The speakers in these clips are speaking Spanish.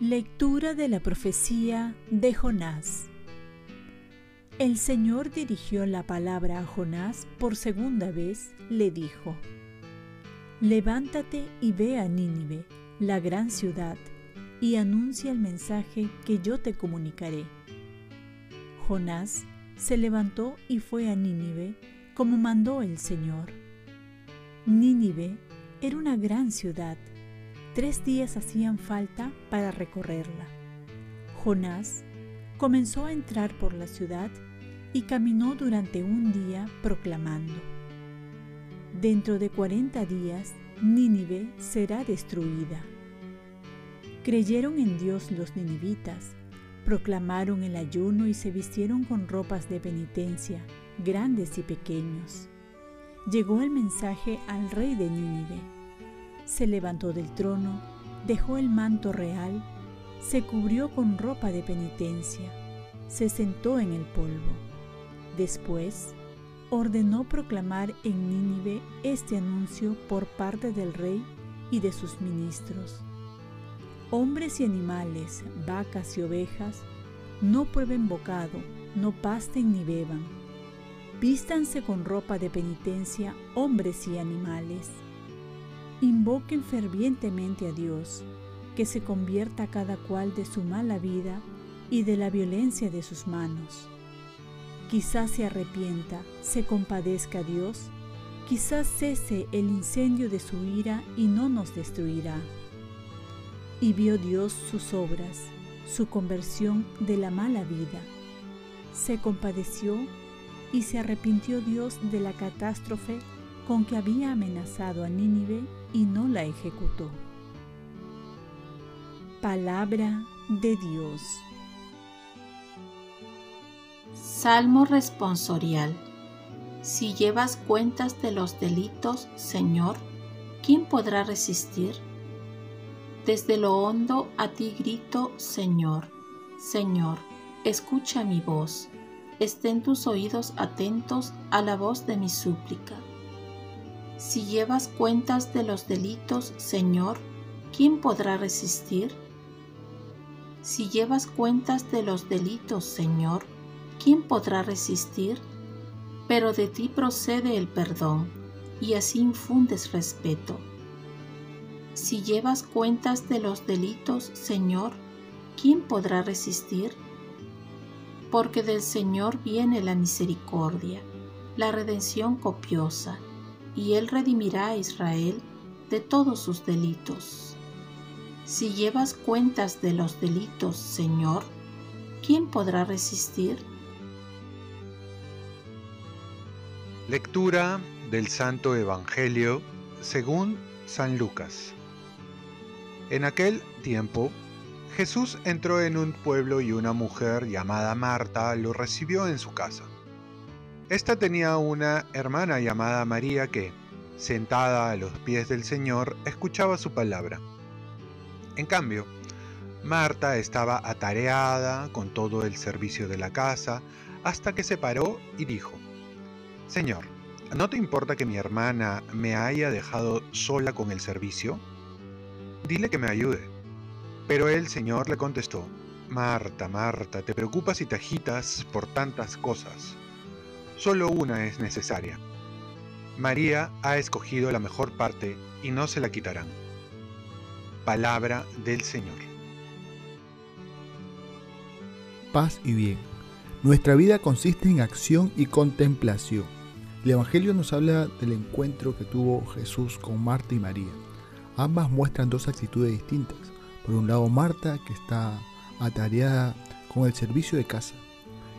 Lectura de la profecía de Jonás. El Señor dirigió la palabra a Jonás por segunda vez, le dijo, Levántate y ve a Nínive, la gran ciudad, y anuncia el mensaje que yo te comunicaré. Jonás se levantó y fue a Nínive, como mandó el Señor. Nínive era una gran ciudad, Tres días hacían falta para recorrerla. Jonás comenzó a entrar por la ciudad y caminó durante un día proclamando, Dentro de cuarenta días Nínive será destruida. Creyeron en Dios los ninivitas, proclamaron el ayuno y se vistieron con ropas de penitencia, grandes y pequeños. Llegó el mensaje al rey de Nínive se levantó del trono, dejó el manto real, se cubrió con ropa de penitencia, se sentó en el polvo. Después, ordenó proclamar en Nínive este anuncio por parte del rey y de sus ministros. Hombres y animales, vacas y ovejas, no prueben bocado, no pasten ni beban. Vístanse con ropa de penitencia hombres y animales invoquen fervientemente a Dios, que se convierta cada cual de su mala vida y de la violencia de sus manos. Quizás se arrepienta, se compadezca a Dios, quizás cese el incendio de su ira y no nos destruirá. Y vio Dios sus obras, su conversión de la mala vida. Se compadeció y se arrepintió Dios de la catástrofe con que había amenazado a Nínive y no la ejecutó. Palabra de Dios. Salmo responsorial. Si llevas cuentas de los delitos, Señor, ¿quién podrá resistir? Desde lo hondo a ti grito, Señor, Señor, escucha mi voz, estén tus oídos atentos a la voz de mi súplica. Si llevas cuentas de los delitos, Señor, ¿quién podrá resistir? Si llevas cuentas de los delitos, Señor, ¿quién podrá resistir? Pero de ti procede el perdón, y así infundes respeto. Si llevas cuentas de los delitos, Señor, ¿quién podrá resistir? Porque del Señor viene la misericordia, la redención copiosa y Él redimirá a Israel de todos sus delitos. Si llevas cuentas de los delitos, Señor, ¿quién podrá resistir? Lectura del Santo Evangelio según San Lucas. En aquel tiempo, Jesús entró en un pueblo y una mujer llamada Marta lo recibió en su casa. Esta tenía una hermana llamada María que, sentada a los pies del Señor, escuchaba su palabra. En cambio, Marta estaba atareada con todo el servicio de la casa hasta que se paró y dijo, Señor, ¿no te importa que mi hermana me haya dejado sola con el servicio? Dile que me ayude. Pero el Señor le contestó, Marta, Marta, te preocupas y te agitas por tantas cosas Solo una es necesaria. María ha escogido la mejor parte y no se la quitarán. Palabra del Señor. Paz y bien. Nuestra vida consiste en acción y contemplación. El Evangelio nos habla del encuentro que tuvo Jesús con Marta y María. Ambas muestran dos actitudes distintas. Por un lado, Marta, que está atareada con el servicio de casa,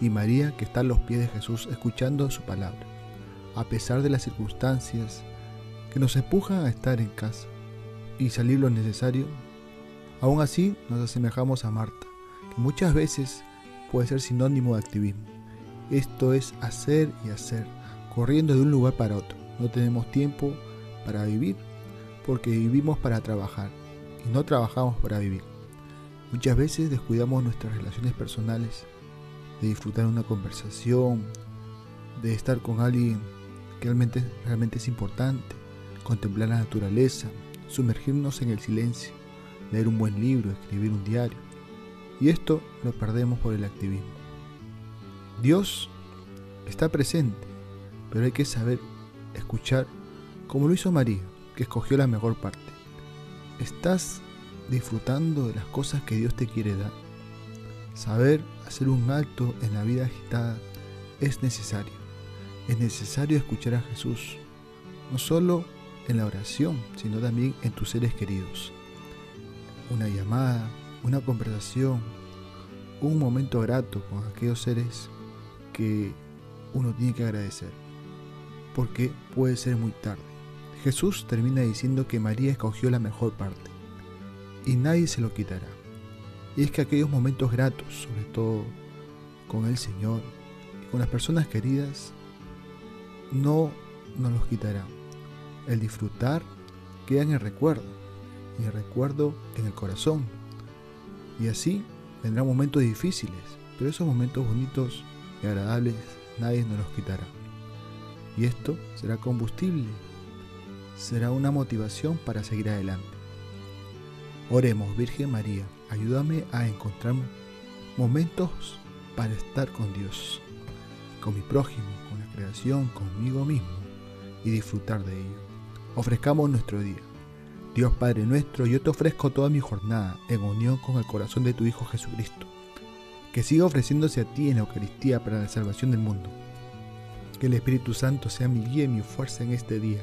y María que está a los pies de Jesús escuchando su palabra, a pesar de las circunstancias que nos empujan a estar en casa y salir lo necesario. Aún así nos asemejamos a Marta, que muchas veces puede ser sinónimo de activismo. Esto es hacer y hacer, corriendo de un lugar para otro. No tenemos tiempo para vivir porque vivimos para trabajar y no trabajamos para vivir. Muchas veces descuidamos nuestras relaciones personales, de disfrutar una conversación, de estar con alguien que realmente, realmente es importante, contemplar la naturaleza, sumergirnos en el silencio, leer un buen libro, escribir un diario. Y esto lo perdemos por el activismo. Dios está presente, pero hay que saber escuchar como lo hizo María, que escogió la mejor parte. ¿Estás disfrutando de las cosas que Dios te quiere dar? Saber hacer un alto en la vida agitada es necesario. Es necesario escuchar a Jesús, no solo en la oración, sino también en tus seres queridos. Una llamada, una conversación, un momento grato con aquellos seres que uno tiene que agradecer, porque puede ser muy tarde. Jesús termina diciendo que María escogió la mejor parte y nadie se lo quitará. Y es que aquellos momentos gratos, sobre todo con el Señor y con las personas queridas, no nos los quitará. El disfrutar queda en el recuerdo, y el recuerdo en el corazón. Y así vendrán momentos difíciles, pero esos momentos bonitos y agradables nadie nos los quitará. Y esto será combustible, será una motivación para seguir adelante. Oremos, Virgen María, ayúdame a encontrar momentos para estar con Dios, con mi prójimo, con la creación, conmigo mismo y disfrutar de ello. Ofrezcamos nuestro día. Dios Padre nuestro, yo te ofrezco toda mi jornada en unión con el corazón de tu Hijo Jesucristo, que siga ofreciéndose a ti en la Eucaristía para la salvación del mundo. Que el Espíritu Santo sea mi guía y mi fuerza en este día,